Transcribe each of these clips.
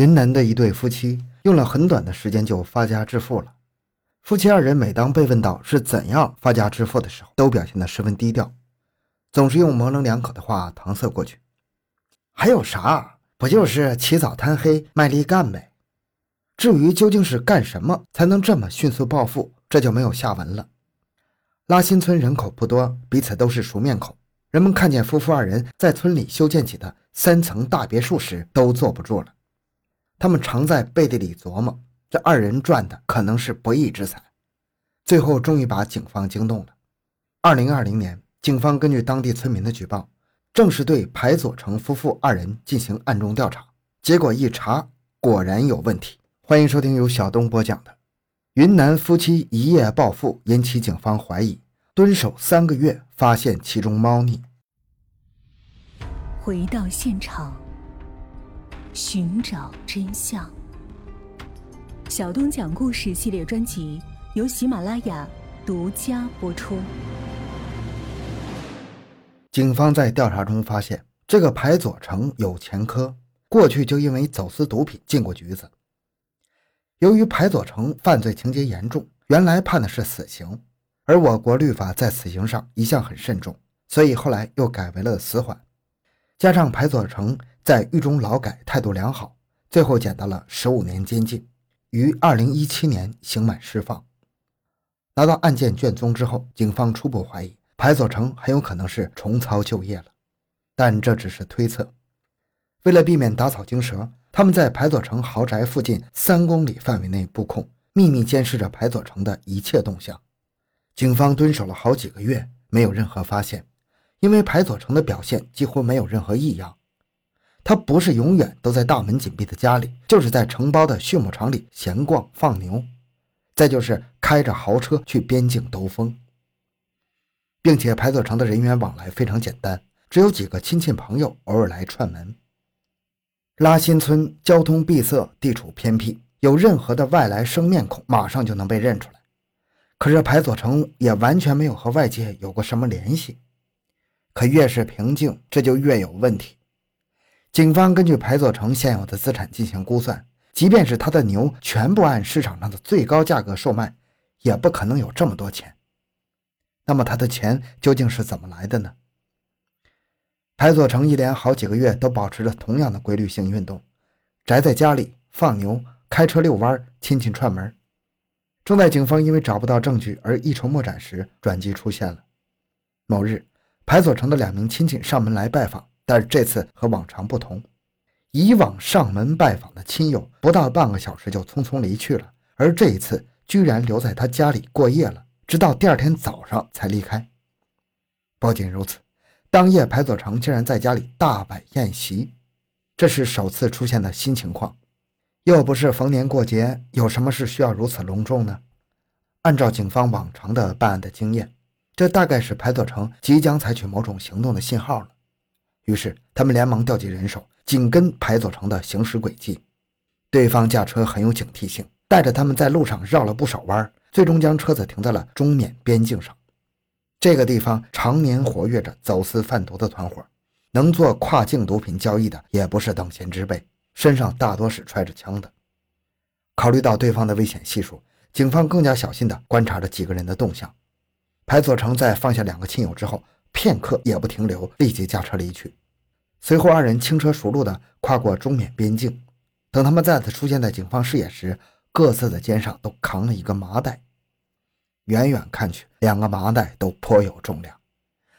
云南的一对夫妻用了很短的时间就发家致富了。夫妻二人每当被问到是怎样发家致富的时候，都表现得十分低调，总是用模棱两可的话搪塞过去。还有啥？不就是起早贪黑，卖力干呗？至于究竟是干什么才能这么迅速暴富，这就没有下文了。拉新村人口不多，彼此都是熟面孔。人们看见夫妇二人在村里修建起的三层大别墅时，都坐不住了。他们常在背地里琢磨，这二人赚的可能是不义之财。最后，终于把警方惊动了。二零二零年，警方根据当地村民的举报，正式对排左成夫妇二人进行暗中调查。结果一查，果然有问题。欢迎收听由小东播讲的《云南夫妻一夜暴富，引起警方怀疑》。蹲守三个月，发现其中猫腻。回到现场，寻找真相。小东讲故事系列专辑由喜马拉雅独家播出。警方在调查中发现，这个排左成有前科，过去就因为走私毒品进过局子。由于排左成犯罪情节严重，原来判的是死刑。而我国律法在死刑上一向很慎重，所以后来又改为了死缓。加上排左成在狱中劳改，态度良好，最后减到了十五年监禁，于二零一七年刑满释放。拿到案件卷宗之后，警方初步怀疑排左成很有可能是重操旧业了，但这只是推测。为了避免打草惊蛇，他们在排左成豪宅附近三公里范围内布控，秘密监视着排左成的一切动向。警方蹲守了好几个月，没有任何发现，因为排左成的表现几乎没有任何异样。他不是永远都在大门紧闭的家里，就是在承包的畜牧场里闲逛放牛，再就是开着豪车去边境兜风，并且排左成的人员往来非常简单，只有几个亲戚朋友偶尔来串门。拉新村交通闭塞，地处偏僻，有任何的外来生面孔，马上就能被认出来。可是排左城也完全没有和外界有过什么联系，可越是平静，这就越有问题。警方根据排左成现有的资产进行估算，即便是他的牛全部按市场上的最高价格售卖，也不可能有这么多钱。那么他的钱究竟是怎么来的呢？排左成一连好几个月都保持着同样的规律性运动，宅在家里放牛、开车遛弯、亲戚串门。正在警方因为找不到证据而一筹莫展时，转机出现了。某日，排左成的两名亲戚上门来拜访，但这次和往常不同。以往上门拜访的亲友不到半个小时就匆匆离去了，而这一次居然留在他家里过夜了，直到第二天早上才离开。不仅如此，当夜排左成竟然在家里大摆宴席，这是首次出现的新情况。又不是逢年过节，有什么事需要如此隆重呢？按照警方往常的办案的经验，这大概是排左成即将采取某种行动的信号了。于是，他们连忙调集人手，紧跟排左成的行驶轨迹。对方驾车很有警惕性，带着他们在路上绕了不少弯，最终将车子停在了中缅边境上。这个地方常年活跃着走私贩毒的团伙，能做跨境毒品交易的也不是等闲之辈。身上大多是揣着枪的。考虑到对方的危险系数，警方更加小心地观察着几个人的动向。排左成在放下两个亲友之后，片刻也不停留，立即驾车离去。随后，二人轻车熟路地跨过中缅边境。等他们再次出现在警方视野时，各自的肩上都扛了一个麻袋。远远看去，两个麻袋都颇有重量。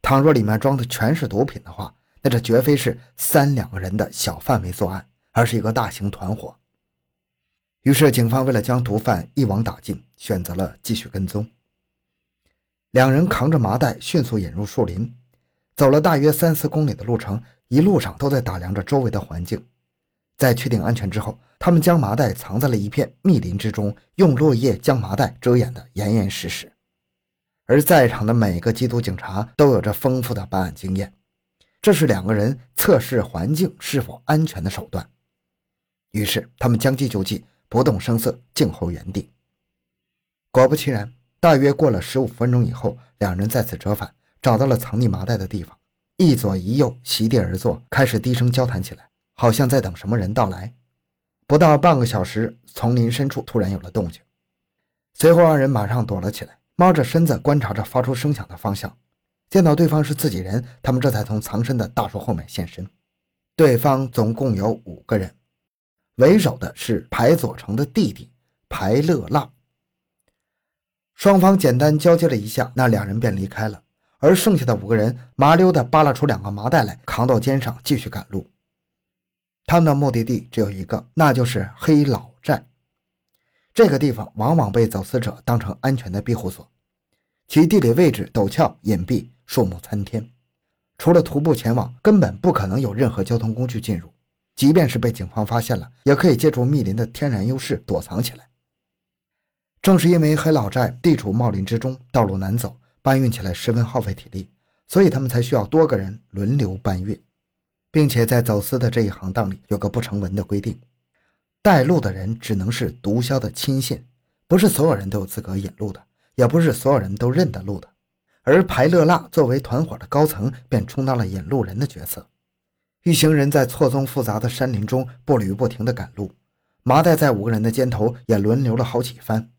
倘若里面装的全是毒品的话，那这绝非是三两个人的小范围作案。而是一个大型团伙。于是，警方为了将毒贩一网打尽，选择了继续跟踪。两人扛着麻袋，迅速引入树林，走了大约三四公里的路程，一路上都在打量着周围的环境。在确定安全之后，他们将麻袋藏在了一片密林之中，用落叶将麻袋遮掩得严严实实。而在场的每个缉毒警察都有着丰富的办案经验，这是两个人测试环境是否安全的手段。于是他们将计就计，不动声色，静候原地。果不其然，大约过了十五分钟以后，两人再次折返，找到了藏匿麻袋的地方，一左一右席地而坐，开始低声交谈起来，好像在等什么人到来。不到半个小时，丛林深处突然有了动静，随后二人马上躲了起来，猫着身子观察着发出声响的方向。见到对方是自己人，他们这才从藏身的大树后面现身。对方总共有五个人，为首的是排左成的弟弟排乐浪。双方简单交接了一下，那两人便离开了。而剩下的五个人麻溜地扒拉出两个麻袋来，扛到肩上，继续赶路。他们的目的地只有一个，那就是黑老寨。这个地方往往被走私者当成安全的庇护所，其地理位置陡峭隐蔽，树木参天，除了徒步前往，根本不可能有任何交通工具进入。即便是被警方发现了，也可以借助密林的天然优势躲藏起来。正是因为黑老寨地处茂林之中，道路难走，搬运起来十分耗费体力，所以他们才需要多个人轮流搬运。并且在走私的这一行当里有个不成文的规定：带路的人只能是毒枭的亲信，不是所有人都有资格引路的，也不是所有人都认得路的。而排乐腊作为团伙的高层，便充当了引路人的角色。一行人在错综复杂的山林中步履不停地赶路，麻袋在五个人的肩头也轮流了好几番。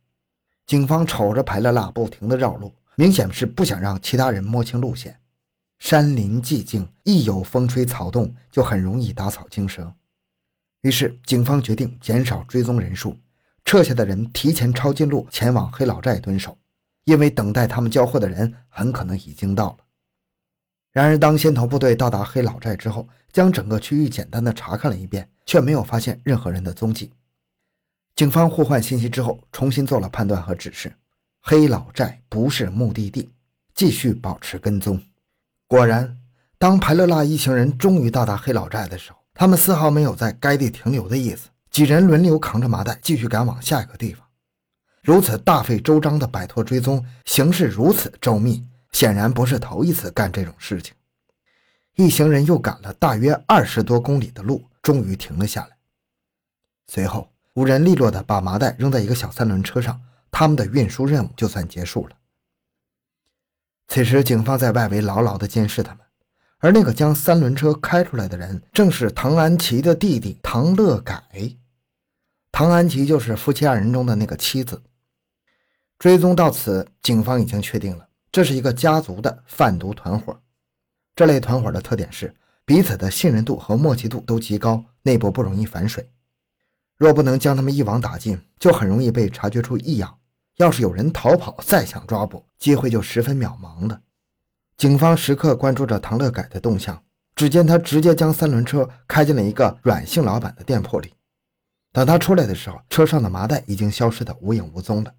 警方瞅着排乐拉不停地绕路，明显是不想让其他人摸清路线。山林寂静，一有风吹草动，就很容易打草惊蛇。于是，警方决定减少追踪人数，撤下的人提前抄近路前往黑老寨蹲守，因为等待他们交货的人很可能已经到了。然而，当先头部队到达黑老寨之后，将整个区域简单的查看了一遍，却没有发现任何人的踪迹。警方互换信息之后，重新做了判断和指示：黑老寨不是目的地，继续保持跟踪。果然，当排勒拉一行人终于到达黑老寨的时候，他们丝毫没有在该地停留的意思。几人轮流扛着麻袋，继续赶往下一个地方。如此大费周章的摆脱追踪，行事如此周密，显然不是头一次干这种事情。一行人又赶了大约二十多公里的路，终于停了下来。随后，五人利落地把麻袋扔在一个小三轮车上，他们的运输任务就算结束了。此时，警方在外围牢牢地监视他们，而那个将三轮车开出来的人，正是唐安琪的弟弟唐乐改。唐安琪就是夫妻二人中的那个妻子。追踪到此，警方已经确定了，这是一个家族的贩毒团伙。这类团伙的特点是彼此的信任度和默契度都极高，内部不容易反水。若不能将他们一网打尽，就很容易被察觉出异样。要是有人逃跑，再想抓捕，机会就十分渺茫了。警方时刻关注着唐乐改的动向。只见他直接将三轮车开进了一个阮姓老板的店铺里。等他出来的时候，车上的麻袋已经消失得无影无踪了。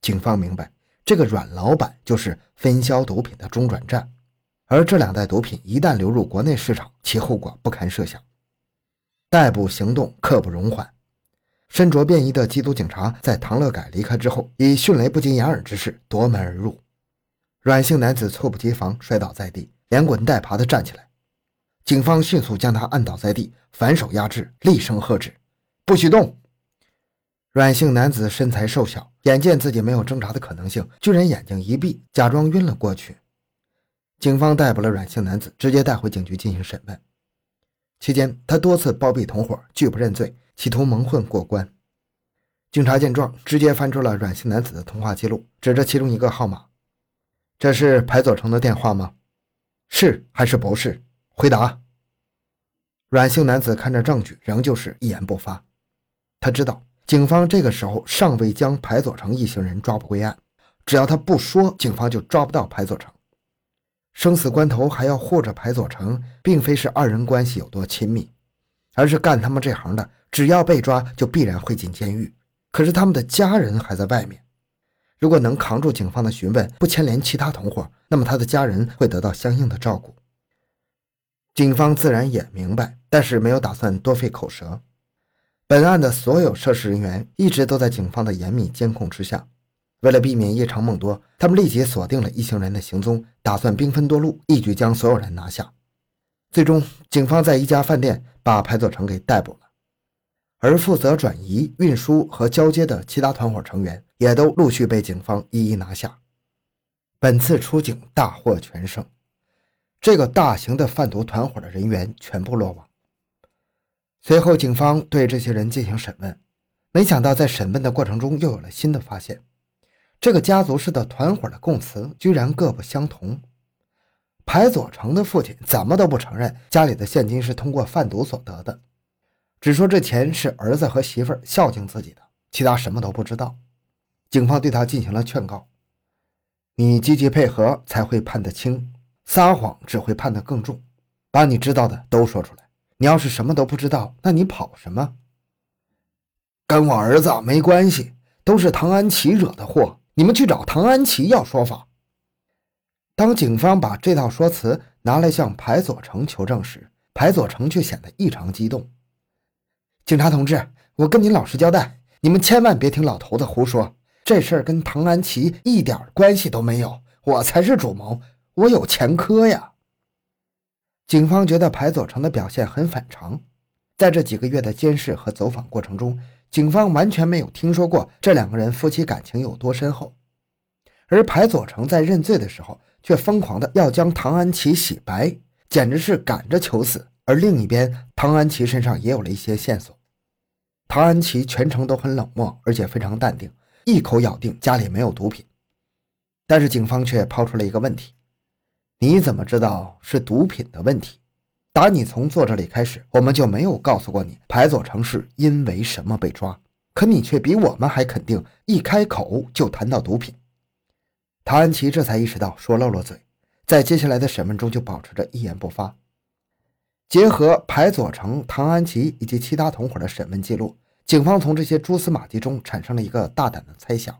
警方明白，这个阮老板就是分销毒品的中转站，而这两袋毒品一旦流入国内市场，其后果不堪设想。逮捕行动刻不容缓。身着便衣的缉毒警察在唐乐改离开之后，以迅雷不及掩耳之势夺门而入。阮姓男子猝不及防摔倒在地，连滚带爬地站起来。警方迅速将他按倒在地，反手压制，厉声喝止：“不许动！”阮姓男子身材瘦小，眼见自己没有挣扎的可能性，居然眼睛一闭，假装晕了过去。警方逮捕了阮姓男子，直接带回警局进行审问。期间，他多次包庇同伙，拒不认罪。企图蒙混过关，警察见状，直接翻出了阮姓男子的通话记录，指着其中一个号码：“这是排左成的电话吗？是还是不是？回答。”阮姓男子看着证据，仍旧是一言不发。他知道警方这个时候尚未将排左成一行人抓捕归案，只要他不说，警方就抓不到排左成。生死关头还要护着排左成，并非是二人关系有多亲密。而是干他们这行的，只要被抓，就必然会进监狱。可是他们的家人还在外面，如果能扛住警方的询问，不牵连其他同伙，那么他的家人会得到相应的照顾。警方自然也明白，但是没有打算多费口舌。本案的所有涉事人员一直都在警方的严密监控之下。为了避免夜长梦多，他们立即锁定了一行人的行踪，打算兵分多路，一举将所有人拿下。最终，警方在一家饭店把排佐成给逮捕了，而负责转移、运输和交接的其他团伙成员也都陆续被警方一一拿下。本次出警大获全胜，这个大型的贩毒团伙的人员全部落网。随后，警方对这些人进行审问，没想到在审问的过程中又有了新的发现。这个家族式的团伙的供词居然各不相同。排佐成的父亲怎么都不承认家里的现金是通过贩毒所得的，只说这钱是儿子和媳妇儿孝敬自己的，其他什么都不知道。警方对他进行了劝告：“你积极配合才会判得轻，撒谎只会判得更重。把你知道的都说出来。你要是什么都不知道，那你跑什么？跟我儿子没关系，都是唐安琪惹的祸。”你们去找唐安琪要说法。当警方把这套说辞拿来向排佐成求证时，排佐成却显得异常激动。警察同志，我跟您老实交代，你们千万别听老头子胡说，这事儿跟唐安琪一点关系都没有，我才是主谋，我有前科呀。警方觉得排左成的表现很反常，在这几个月的监视和走访过程中。警方完全没有听说过这两个人夫妻感情有多深厚，而排左成在认罪的时候却疯狂的要将唐安琪洗白，简直是赶着求死。而另一边，唐安琪身上也有了一些线索。唐安琪全程都很冷漠，而且非常淡定，一口咬定家里没有毒品。但是警方却抛出了一个问题：你怎么知道是毒品的问题？打你从坐这里开始，我们就没有告诉过你排佐成是因为什么被抓，可你却比我们还肯定，一开口就谈到毒品。唐安琪这才意识到说漏了嘴，在接下来的审问中就保持着一言不发。结合排左成、唐安琪以及其他同伙的审问记录，警方从这些蛛丝马迹中产生了一个大胆的猜想：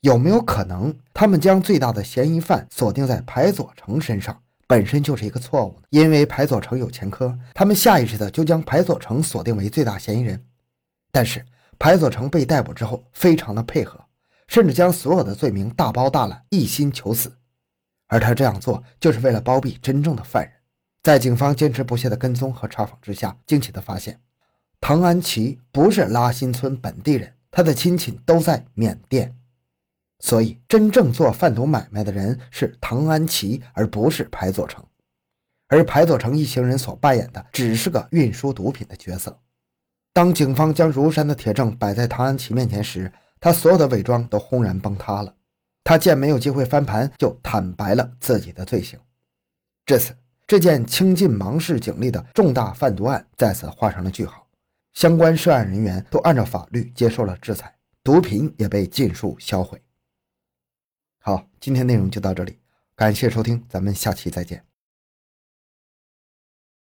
有没有可能他们将最大的嫌疑犯锁定在排左成身上？本身就是一个错误呢，因为排左成有前科，他们下意识的就将排左成锁定为最大嫌疑人。但是排左成被逮捕之后，非常的配合，甚至将所有的罪名大包大揽，一心求死。而他这样做，就是为了包庇真正的犯人。在警方坚持不懈的跟踪和查访之下，惊奇的发现，唐安琪不是拉新村本地人，他的亲戚都在缅甸。所以，真正做贩毒买卖的人是唐安琪，而不是排佐成。而排佐成一行人所扮演的只是个运输毒品的角色。当警方将如山的铁证摆在唐安琪面前时，他所有的伪装都轰然崩塌了。他见没有机会翻盘，就坦白了自己的罪行。至此，这件倾尽芒市警力的重大贩毒案再次画上了句号。相关涉案人员都按照法律接受了制裁，毒品也被尽数销毁。好，今天内容就到这里，感谢收听，咱们下期再见。